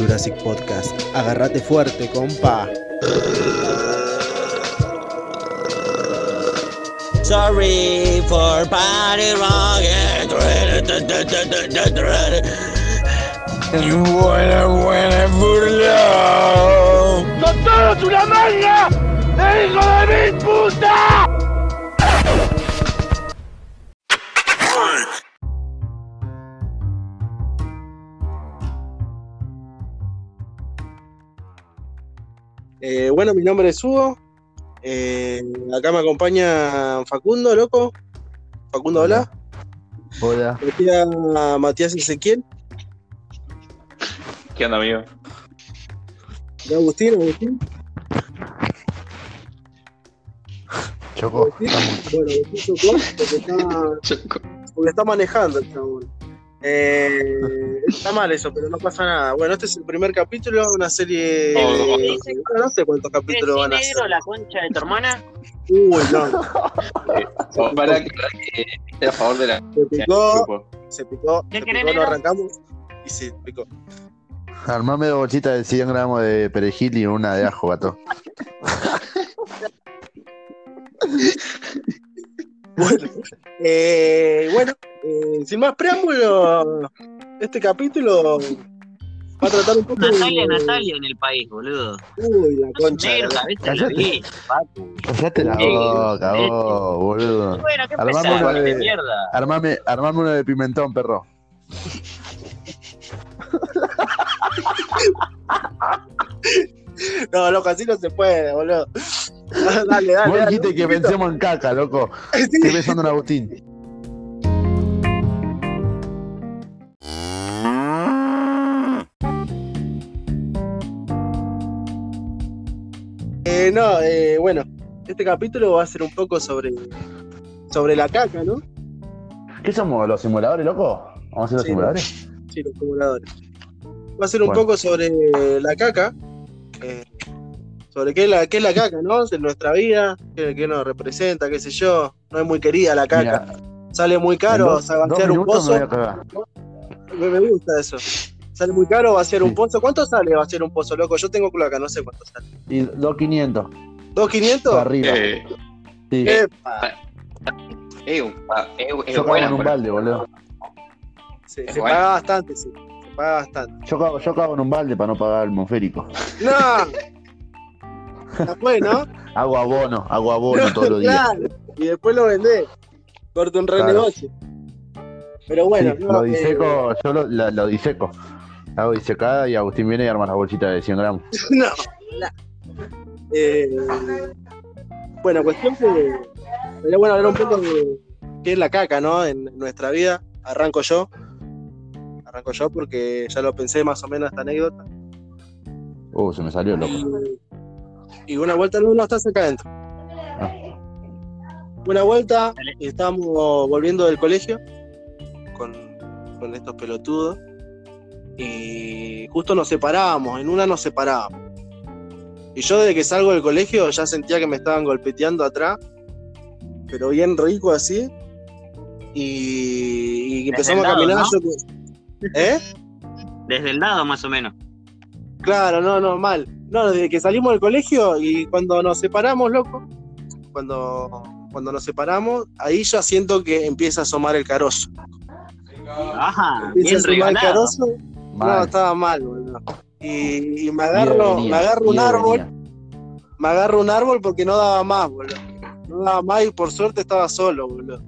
Jurassic Podcast. Agárrate fuerte, compa. Sorry for party rock. You wanna wanna burlo. ¡Son todos una manga! ¡Eh, ¡Hijo de mil puta! Eh, bueno, mi nombre es Hugo. Eh, acá me acompaña Facundo, loco. Facundo, hola. Hola. Matías, Matías Ezequiel. ¿Qué onda, amigo? Y Agustín, Agustín. Chocó. Agustín. Bueno, Agustín chocó porque está, porque está manejando el chabón. Eh, está mal eso, pero no pasa nada. Bueno, este es el primer capítulo de una serie. Oh, no. de- no sé cuántos capítulos van a negro ser. la concha de tu hermana? Uy, no. Oh, para que a favor de la Se picó, se picó, ¿Qué se picó, no negro? arrancamos y se picó. Armame dos bolsitas de 100 gramos de perejil y una de ajo, gato. Bueno, eh, bueno eh, sin más preámbulo, este capítulo va a tratar un poco Natalia, de... Natalia en el país, boludo. Uy, la concha. Negro, la boca, vos, boludo. Bueno, qué Armame pesado, una de- de mierda. Armame, armame uno de pimentón, perro. No, loco, así no se puede, boludo. dale, dale. Vos dijiste que vencemos en caca, loco. Sí. Estoy pensando en Agustín. Eh, no, eh, bueno, este capítulo va a ser un poco sobre, sobre la caca, ¿no? ¿Qué somos, los simuladores, loco? ¿Vamos a hacer los Sí. simuladores? Sí, los simuladores. Va a ser un Bueno. poco sobre la caca, eh, sobre qué es la, qué es la caca, ¿no? En nuestra vida, qué, qué nos representa, qué sé yo. No es muy querida la caca. Mira, Sale muy caro vaciar un pozo. Me, me gusta eso. Sale muy caro vaciar un Sí. pozo. ¿Cuánto sale vaciar un pozo, loco? Yo tengo cloaca, no sé cuánto sale. Y 2.500 ¿2.500? para arriba. Eh, Sí. Epa. eh, un- eh, Yo cago bueno, en un balde, boludo. Sí, se bueno. paga bastante, sí. Se paga bastante. Yo cago, yo cago en un balde para no pagar el monférico. ¡No! Después, ¿no? Hago abono, hago abono todos los días. Claro. Y después lo vendés. Corta un Claro. renegocio. Pero bueno, Sí, no, lo eh, diseco, yo lo, la- lo diseco. Hago disecada y Agustín viene y arma las bolsitas de 100 gramos. no. la- Eh, bueno, cuestión que. Sería bueno hablar un poco de qué es la caca, ¿no? En nuestra vida. Arranco yo. Arranco yo porque ya lo pensé más o menos esta anécdota. Uh, se me salió loco. Y, y una vuelta no, no estás acá adentro. Una vuelta, estábamos volviendo del colegio con, con estos pelotudos. Y justo nos separábamos, en una nos separábamos. Y yo desde que salgo del colegio ya sentía que me estaban golpeteando atrás, pero bien rico así. Y, y empezamos a caminar. ¿no? yo ¿Eh? Desde el lado, más o menos. Claro, no, no, mal. No, desde que salimos del colegio y cuando nos separamos, loco, cuando, cuando nos separamos, ahí ya siento que empieza a asomar el carozo. Ajá, Empieza a bien asomar el regalado. No, estaba mal, boludo. Y, y me agarro, Venía, me agarro un árbol, venía. me agarro un árbol porque no daba más, boludo. No daba más y por suerte estaba solo, boludo.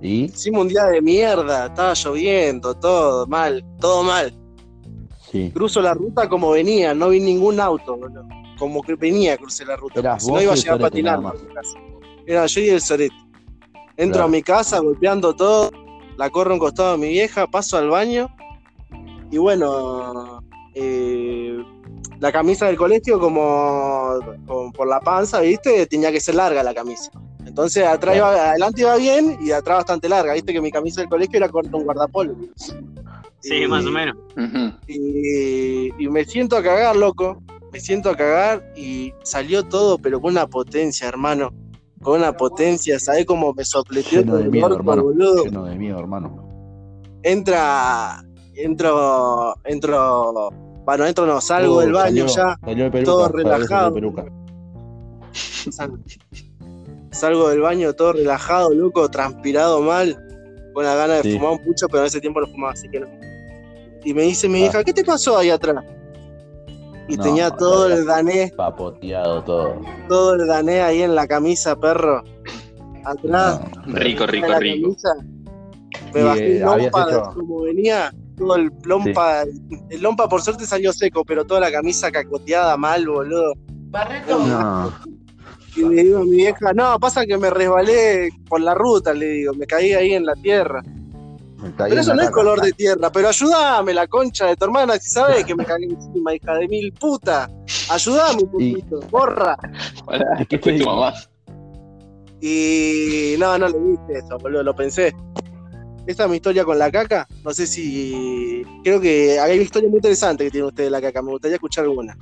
¿Y? Hicimos un día de mierda, estaba lloviendo, todo mal, todo mal. Sí. Cruzo la ruta como venía, no vi ningún auto, boludo. Como que venía, crucé la ruta. Eras si no iba a llegar patinando. Era yo y el sorete. Entro Claro. a mi casa golpeando todo, la corro a un costado de mi vieja, paso al baño y bueno, eh, la camisa del colegio como, como por la panza, ¿viste? Tenía que ser larga la camisa. Entonces atrás iba- adelante iba bien y atrás bastante larga, ¿viste? Que mi camisa del colegio era corta un guardapolvo. Sí, Y- más o menos. Y, y me siento a cagar, loco. Me siento a cagar y salió todo, pero con una potencia, hermano. Con una potencia, ¿sabés cómo me sopleteó Lleno todo de miedo, hermano. boludo? Lleno de miedo, hermano. Entra, entro, entro Bueno, entro no, salgo Oh, del baño salió- ya. Salió de peluca. todo relajado. Sal- Salgo del baño todo relajado, loco, transpirado mal, con la gana de Sí. fumar un pucho, pero en ese tiempo no fumaba, así que no. Y me dice mi Ah. hija, ¿qué te pasó ahí atrás? Y No, tenía todo el dané, Papoteado todo. todo el dané ahí en la camisa, perro. Atrás. No. Rico, rico, la rico. camisa. Me Y, bajé eh, como venía, todo el lompa, el lompa por suerte salió seco, pero toda la camisa cacoteada mal, boludo. No. Y le digo a mi vieja, no, pasa que me resbalé por la ruta, le digo, me caí ahí en la tierra. Pero eso no es color de tierra, pero ayúdame, la concha de tu hermana, si sabes que me cagué encima, hija de mil puta. Ayúdame un Y- poquito, porra. Que fue tu mamá. Y no, no le dije eso, boludo, lo pensé. Esta es mi historia con la caca. No sé si. Creo que hay una historia muy interesante que tiene usted de la caca. Me gustaría escuchar alguna.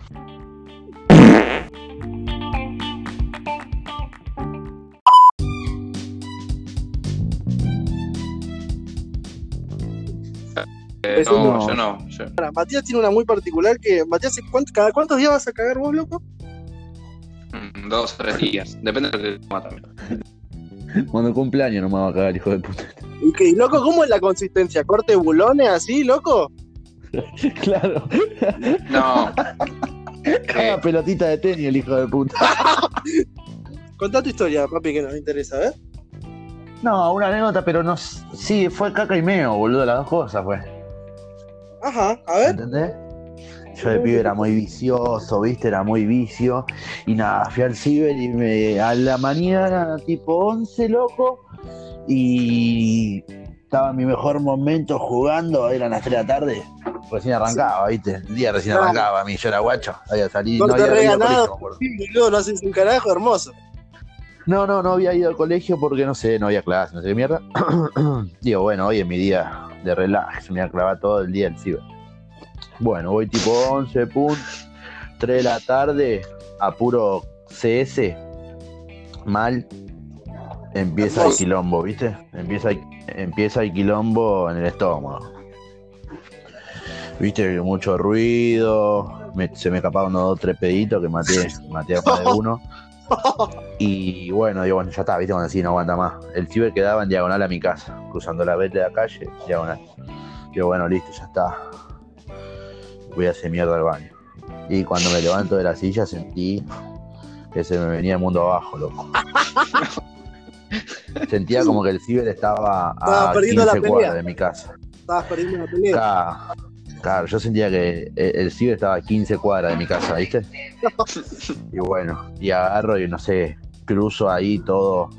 Eh, no, no. yo no. Yo, Ahora, Matías tiene una muy particular que. Matías, ¿cuánto- ¿cada cuántos días vas a cagar vos, loco? mm, dos o tres días. Depende de lo que coma también. Cuando cumpleaños no me va a cagar, hijo de puta. Y que, loco, ¿cómo es la consistencia? ¿Corte bulones así, loco? claro. No. Cada Eh, pelotita de tenis, el hijo de puta. Contá tu historia, papi, que nos interesa, ¿eh? No, una anécdota, pero no. Sí, fue caca y meo, boludo, las dos cosas, fue. Ajá, a ver. ¿Entendés? Yo de pibe era muy vicioso, viste, era muy vicio. Y nada, fui al ciber y me, a la mañana, tipo 11, loco. Y estaba en mi mejor momento jugando, eran las 3 de la tarde. Recién arrancaba, viste. El día recién Claro. arrancaba, a mí yo era guacho. Había salido, No no te había. Sí, boludo, no haces un carajo hermoso. No, no, no había ido al colegio porque no sé, no había clase, no sé qué mierda. Digo, bueno, hoy es mi día de relax, me voy a clavar todo el día el ciber. Bueno, voy tipo 11, pum, 3 de la tarde, a puro CS, mal, empieza el quilombo, ¿viste? Empieza, empieza el quilombo en el estómago. Viste, mucho ruido, me- se me escaparon unos dos, tres peditos que maté, maté a más de uno. Y bueno, digo, bueno, ya está, viste, cuando así no aguanta más. El ciber quedaba en diagonal a mi casa, cruzando la vete de la calle, diagonal. Digo, bueno, listo, ya está. Voy a hacer mierda al baño. Y cuando me levanto de la silla sentí que se me venía el mundo abajo, loco. Sentía como que el ciber estaba a perdiendo la 15 pelea. cuadras de mi casa. Estabas perdiendo la pelea. Claro, claro, yo sentía que el, el ciber estaba a 15 cuadras de mi casa, ¿viste? Y bueno, y agarro y no sé, cruzo ahí todo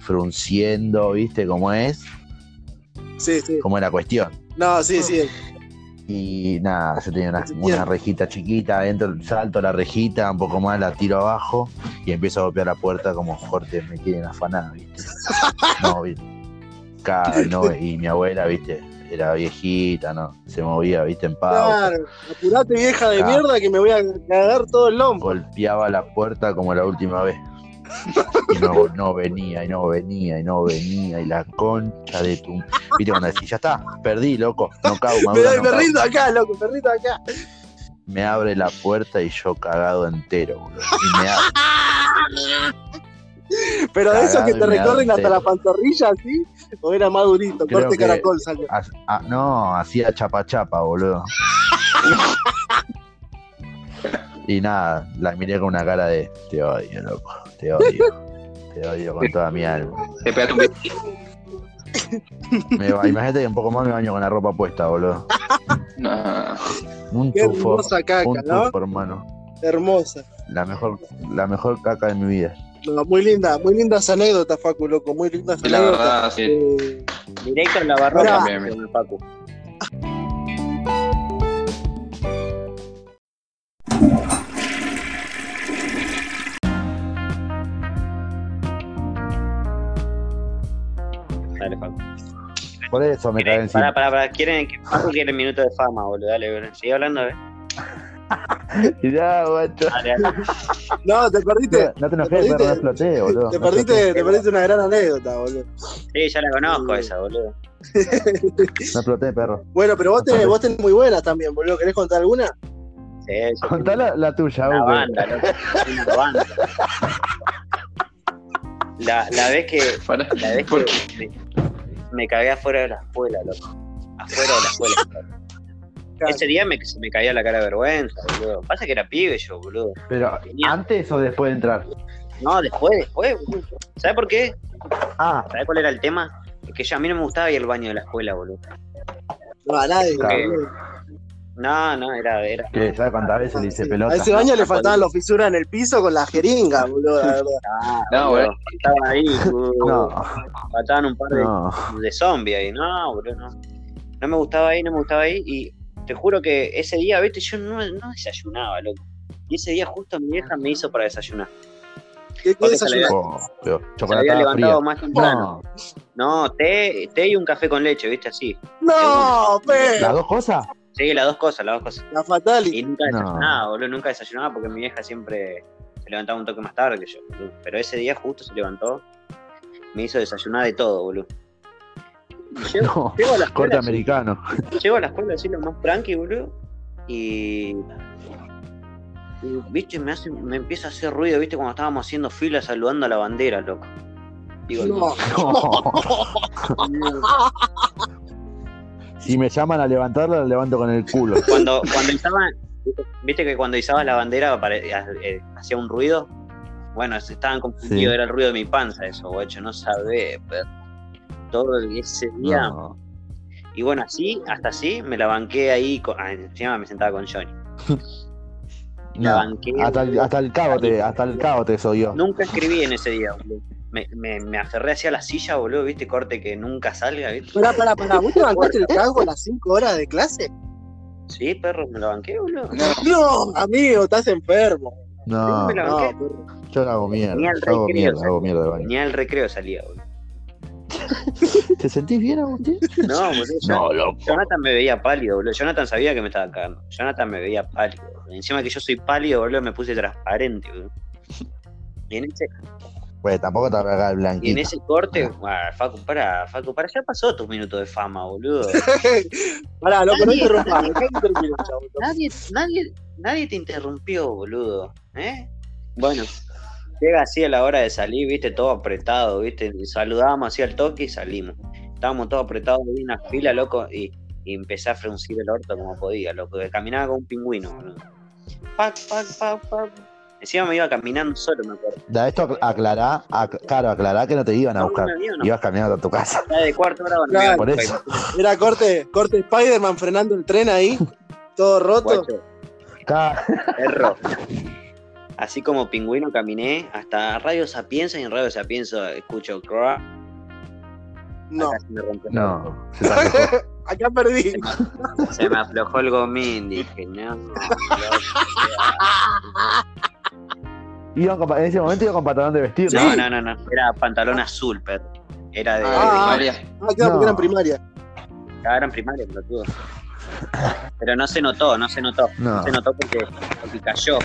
frunciendo, ¿viste? Cómo es, Sí, sí. cómo es la cuestión. No, sí, sí. Y nada, yo tenía una, rejita chiquita, adentro salto la rejita, un poco más la tiro abajo y empiezo a golpear la puerta como fuerte, me quieren afanar, ¿viste? No, ¿viste? Claro, no, y mi abuela, ¿viste? Era viejita, ¿no? Se movía, ¿viste? En pausa. Claro. Apurate, vieja de mierda, que me voy a cagar todo el lombo. golpeaba la puerta como la última vez. Y no, no venía, y no venía, y no venía, y la concha de tu. Viste cuando decís, ya está, perdí, loco, no cago, Me, madura, doy- no me rindo acá, loco, me rindo acá. Me abre la puerta y yo cagado entero, boludo. Y me abre. Pero de esos que te recorren hasta la pantorrilla, ¿sí? O era más durito, Creo corte caracol salió. Ha- ah, no, hacía chapa chapa, boludo. Y nada, la miré con una cara de te odio, loco, te odio. Te odio con toda mi alma. Te pegaste un besito. Me ba- imagínate que un poco más me baño con la ropa puesta, boludo. No. Un Qué tufo, hermosa caca, un ¿no? tufo, hermano. Hermosa. La mejor, la mejor caca de mi vida. No, muy linda, muy lindas anécdotas, Facu, loco, muy lindas Sí, la anécdotas. verdad, sí. Eh, Directo en la bien. Por eso me ¿Quieren, encima. pará, pará, pará. ¿Quieren que Pacu quiere minuto de fama, boludo? Dale, boludo. Sigue hablando, ¿eh? Ya, guacho. Dale, dale. no, te perdiste, No, no te enojes, perdiste- perro, no exploté, boludo. te perdiste, te perdiste una gran anécdota, boludo. Sí, ya la conozco esa, boludo. No exploté, perro. Bueno, pero vos tenés, vos tenés muy buenas también, boludo. ¿Querés contar alguna? Sí, sí, Contá la, la tuya, Uke. banda. Una banda. La, la vez que, la vez ¿por que me, cagué afuera de la escuela, loco. Afuera de la escuela. Ese día me, se me caía la cara de vergüenza, boludo. Pasa que era pibe yo, boludo. Pero, Tenía- ¿antes o después de entrar? No, después, después, boludo. ¿Sabes por qué? Ah, ¿Sabes cuál era el tema? Es que ya a mí no me gustaba ir al baño de la escuela, boludo. No, a nadie. Claro. boludo. No, no, era, era. ¿sabes cuántas veces le hice pelota? A ese baño le faltaban los fisuras en el piso con la jeringa, boludo, la verdad. Ah, No, boludo. Faltaban ahí, boludo. No, faltaban un par de, no. de zombies ahí. No, boludo, no. No me gustaba ahí, no me gustaba ahí. Y te juro que ese día, viste, yo no, no desayunaba, loco. Y ese día justo mi vieja me hizo para desayunar. ¿Qué, qué desayunaste? Oh, Se había levantado fría. más temprano. No, No, té, té y un café con leche, viste, así. No, pe, ¿las dos cosas? Sí, las dos cosas, las dos cosas. la fatality. Y nunca No. desayunaba, boludo, nunca desayunaba porque mi vieja siempre se levantaba un toque más tarde que yo. boludo. Pero ese día justo se levantó, me hizo desayunar de todo, boludo. Llego, No, llego a la corte escuela, así- americano. llego a la escuela así lo más tranqui, boludo. Y, y, viste, me hace, me empieza a hacer ruido, viste, cuando estábamos haciendo fila saludando a la bandera, loco. Digo, No. Si me llaman a levantarla, la levanto con el culo. cuando, cuando izaban, viste que cuando izabas la bandera apare- eh, hacía un ruido. Bueno, estaban confundidos, Sí. era el ruido de mi panza eso, guacho, no sabés, pero todo ese día. No. Y bueno, así, hasta así, me la banqué ahí, con, ah, encima me sentaba con Johnny. La No, banqué. hasta el, hasta el cabo te, hasta el cabo te soy yo. Nunca escribí en ese día, boludo. Me, me, me aferré hacia la silla, boludo, viste, corte que nunca salga, viste. Pará, pará, pará. ¿Vos te bancaste el cago las 5 horas de clase? Sí, perro, me la banqué, boludo. No, amigo, estás enfermo. No, me la No, banqué. perro. yo no hago mierda. Ni al hago recreo, mierda, ¿sabes? hago mierda de baño. Ni al recreo salía, boludo. ¿Te sentís bien, Agustín? No, boludo. No, loco. Jonathan me veía pálido, boludo. Jonathan sabía que me estaba cagando. Jonathan me veía pálido. boludo. Encima que yo soy pálido, boludo, me puse transparente, boludo. Y en ese, Pues tampoco te va el y en blanquito. ese corte, ah, Facu, para, Facu, para, ya pasó tus minutos de fama, boludo. Pará, loco, no Nadie- interrumpas. dejá que interrumpa, chavo. Nadie, nadie, nadie te interrumpió, boludo. ¿Eh? Bueno, llega así a la hora de salir, viste, todo apretado, viste. Saludábamos así al toque y salimos. Estábamos todos apretados en una fila, loco, y, y empecé a fruncir el orto como podía, loco. que Caminaba como un pingüino, boludo. Pac, pac, pac, pac. Encima me iba caminando solo, me acuerdo. Da esto aclará, ac- claro, aclará que no te iban a No, buscar. no no. Ibas caminando a tu casa. Ya de cuarto hora cuando me Claro, iba por a- eso. Era corte, corte Spider-Man frenando el tren ahí, todo roto. Perro. Así como pingüino caminé hasta Radio Sapienza y en Radio Sapienza escucho crack. No, Acá se me rompió. No, se acá perdí. Se me aflojó el gomín, dije, no. Iban con en ese momento iba con pantalón de vestir. No, no, no, no. Era pantalón azul, perro. Era de. Ah. María. Ah, claro, No. porque era en primaria. Ah, eran primarios, pelotudo. Pero no se notó, no se notó. No. No se notó porque, porque cayó,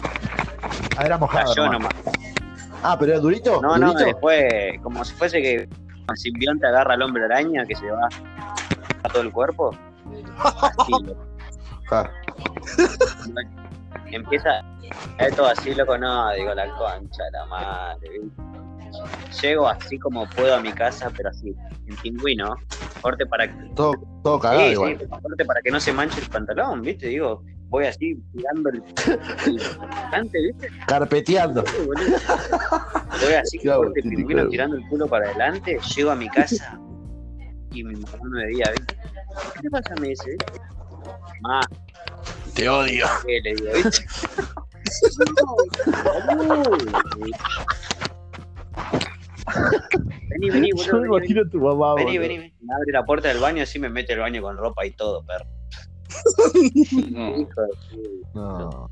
Ah, era mojado. cayó nomás. nomás. Ah, pero era durito. No, no, después, como si fuese que el simbionte agarra al hombre araña que se va a todo el cuerpo. Así. Ah, empieza todo así, loco, no, digo, la concha, la madre. ¿viste? Llego así como puedo a mi casa, pero así, en pingüino, corte para que, todo, todo cagado sí, igual. sí, corte para que no se manche el pantalón, ¿viste? Digo, voy así tirando el, el bastante, ¿viste? Carpeteando. Voy así, Claro, corte sí, pingüino claro. tirando el culo para adelante, llego a mi casa y mi mamá me veía, ¿viste? ¿Qué te pasa? Me dice. Te odio. ¿qué le digo, boludo. Vení, vení, Yo boludo. me Vení, imagino a tu mamá. vení, boludo. vení, vení. Me abre la puerta del baño así me mete el baño con ropa y todo, perro. No. Hijo de puta. No.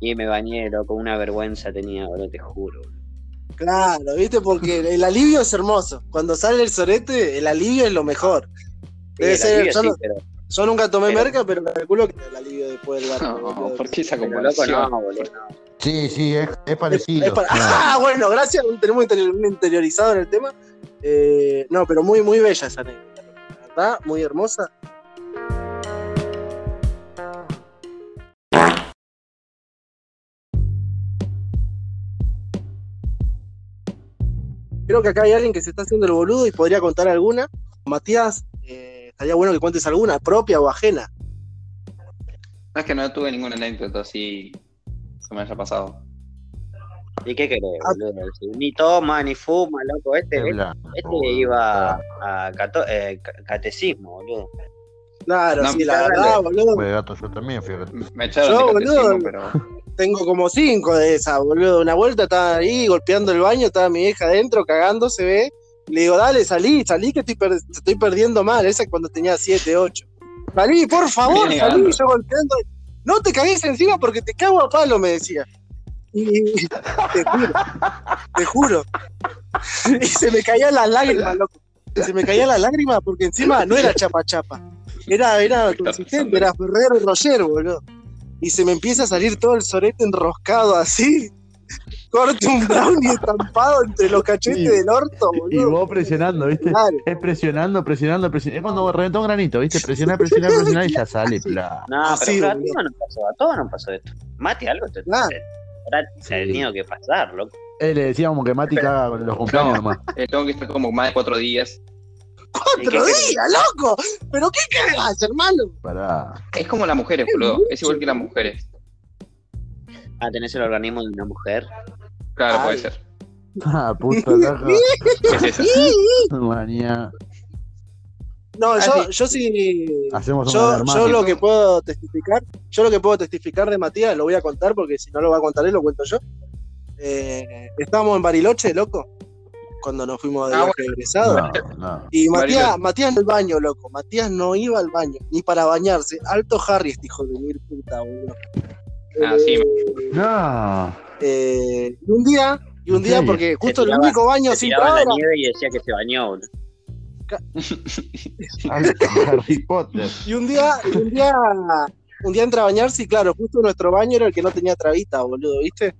Y me bañé, loco, una vergüenza tenía, boludo, te juro. Claro, ¿viste? Porque el alivio es hermoso. Cuando sale el sorete, el alivio es lo mejor. Debe Sí, el ser, alivio yo sí, pero, yo nunca tomé merca, pero calculo que la alivio después del barco. No, ¿por qué esa comparación? No, boludo. Sí, sí, es, es parecido. Ah, bueno, gracias, tenemos interiorizado en el tema. Eh, no, pero muy, muy bella esa anécdota, ¿verdad? Muy hermosa. Creo que acá hay alguien que se está haciendo el boludo y podría contar alguna. Matías, estaría bueno que cuentes alguna, propia o ajena. No es que no tuve ninguna anécdota así que me haya pasado. ¿Y qué querés, Ah. boludo? Ni toma, ni fuma, loco. Este, este, blanco, este iba a cato- eh, ca- catecismo, boludo. Claro, No, sí, la verdad, boludo. Gato, yo también fui. Me echaron Yo, de boludo. catecismo, pero Tengo como cinco de esas, boludo. Una vuelta estaba ahí golpeando el baño, estaba mi hija adentro cagando, se ve. Le digo, dale, salí, salí que estoy, per- te estoy perdiendo mal. Esa es cuando tenía siete, ocho. Salí, por favor, Bien, salí, yo golpeando. No te cagues encima porque te cago a palo, me decía. Y te juro, te juro. Y se me caían las lágrimas, loco. Se me caían las lágrimas porque encima no era chapa chapa. Era, era consistente, era Ferrero y Roger, boludo. Y se me empieza a salir todo el sorete enroscado así. Corto un brownie estampado entre los cachetes del orto, Y boludo. vos presionando, ¿viste? Claro. Es presionando, presionando, presionando. Es cuando reventó un granito, ¿viste? Presionar, presionar, presionar y ya sale. Bla. No, pero, a todos nos pasó, a todos nos pasó esto. Mate, algo te, habrá tenido que pasar, loco. Eh, le decíamos que Mati caga con los cumpleaños No. nomás. eh, tengo que estar como más de cuatro días. ¿Y ¡Cuatro días, loco! ¿Pero qué cagas, hermano? Pará. Es como las mujeres, boludo. Es igual que las mujeres. Ah, tenés el organismo de una mujer. Claro, Ay. puede ser. Ah, puta loco. Es. Manía. No, Ah, yo, sí. yo sí. Hacemos Yo, yo lo que puedo testificar, yo lo que puedo testificar de Matías, lo voy a contar porque si no lo va a contar él, lo cuento yo. Eh, estábamos en Bariloche, loco, cuando nos fuimos de Ah, viaje egresado. No, no. Y Matías, Bariloche. Matías al baño, loco. Matías no iba al baño, ni para bañarse. Alto Harry, este hijo de mil puta, boludo. Ah, sí. Eh, No. eh, y un día, y un ¿En día, porque justo el tiraba- único baño Se sin la nieve y decía que se bañó, boludo. Harry Potter. Y un día, y un día, un día entra a bañarse y claro, justo nuestro baño era el que no tenía trabita, boludo, ¿viste?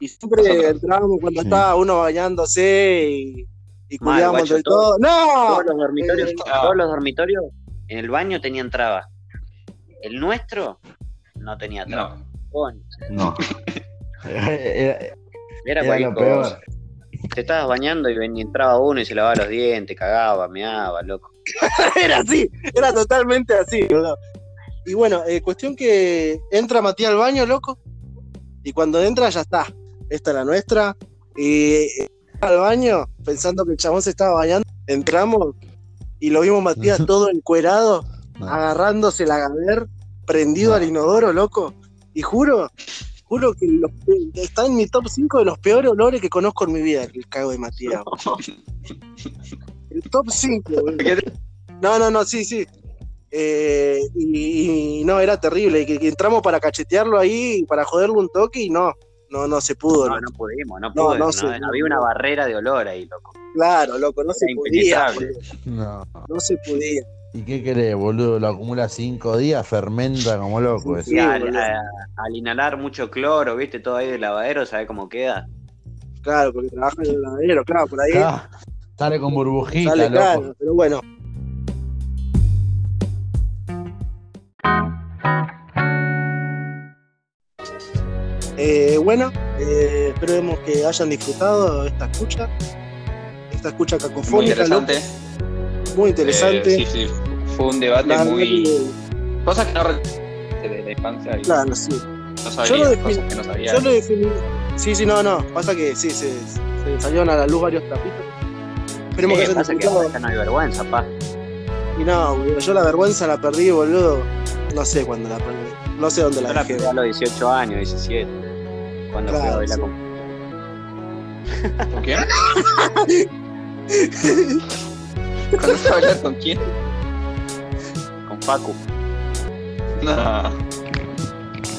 Y siempre Nosotros. entrábamos cuando Sí. estaba uno bañándose y, y Mal, culiábamos guacho, entre todos. ¡No! Todos los dormitorios, Eh, no. todos los dormitorios en el baño tenían trabas. El nuestro no tenía trabas. No. No. Era, Era lo cosa. peor. Te estabas bañando y venía, entraba uno y se lavaba los dientes, cagaba, meaba, loco. era así, era totalmente así, boludo. Y bueno, eh, cuestión que entra Matías al baño, loco, y cuando entra ya está, esta es la nuestra, y eh, al baño, pensando que el chabón se estaba bañando, entramos y lo vimos Matías todo encuerado, No. agarrándose la gaber, prendido al inodoro, loco, y juro, juro que los- está en mi top 5 de los peores olores que conozco en mi vida, el cago de Matías. El top 5, boludo. No, no, no, sí, sí. Eh, y, y no, era terrible. Y que, que entramos para cachetearlo ahí, para joderle un toque y no, no, no se pudo. No, no pudimos, no No, pudimos. no ¿no? sé, no, Había una barrera de olor ahí, loco. Claro, loco, no se podía. No. No se podía. ¿Y qué querés, boludo? Lo acumula cinco días, fermenta como loco. Sí, al, a- al inhalar mucho cloro, viste, todo ahí del lavadero, ¿sabes cómo queda? Claro, porque trabaja en el lavadero, claro, por ahí Ah, sale con burbujita, sale loco. claro, pero bueno. Eh, bueno, eh, esperemos que hayan disfrutado esta escucha, esta escucha Muy cacofónica, loco, interesante. muy interesante. Eh, sí, sí. Fue un debate La muy. Cosas que no de la infancia y que- claro, sí. no Yo lo sabía, defin- cosas que no sabía. Yo lo definí. Sí, sí, no, no. Pasa que sí, se, se salieron a la luz varios trapitos. Esperemos que Eh, hayan pasa que ya no hay vergüenza, pa. Y no, boludo, yo la vergüenza la perdí, boludo. No sé cuándo la perdí. No sé dónde Yo la la dejé. perdí a los 18 años, 17. Cuando fui a Claro, bailar sí. con... ¿Con quién? ¿Cuándo fue a bailar con quién? Facu. No.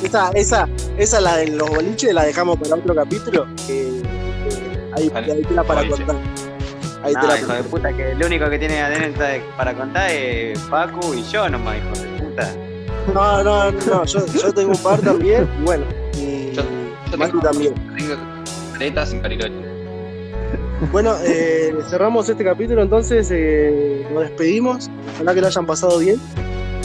Esa, esa, esa la de los boliches la dejamos para otro capítulo. Que, que ahí, Vale, ahí te la para boliche. contar. Ahí te No, la hijo de puta, que el único que tiene anécdota para contar es Facu y yo nomás, hijo de puta. No, no, no, yo, yo tengo un par también. Y bueno, y Yo- yo Mati tengo- también. Tengo sin. Bueno, eh, cerramos este capítulo, entonces eh, nos despedimos. Ojalá que lo hayan pasado bien.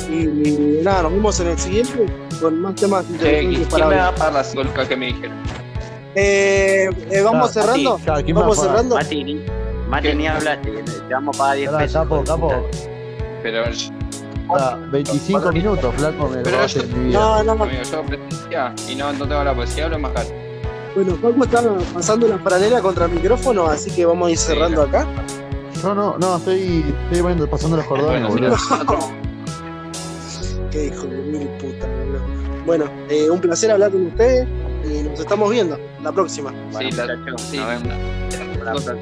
Y, y nada, nos vemos en el siguiente con más temas Che, ¿y interesantes ¿quién para me va hablar. a pagar las cinco lucas que me dijeron? Eh, eh, ¿Vamos Ah, cerrando? ¿quién va ¿Vamos cerrando? Mati, ni, Mati, ni hablaste. Te vamos a pagar 10 Pará, pesos. capo, capo. Pero, Ah, 25 minutos, flaco, me Pero yo- en mi vida. No, no, no. amigo, yo presencia y no, no tengo la posibilidad, hablo más caro. Bueno, Paco está pasando la franela contra el micrófono, así que vamos a ir cerrando acá. No, no, no, estoy, estoy pasando los cordones, Bueno, boludo. Qué hijo de mil puta, boludo. Bueno, eh, un placer hablar con ustedes y nos estamos viendo la próxima. Bueno, Sí, la- muchachos, sí. nos vemos. cosas.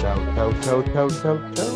Chau, chau, chau, chau, chau, chau.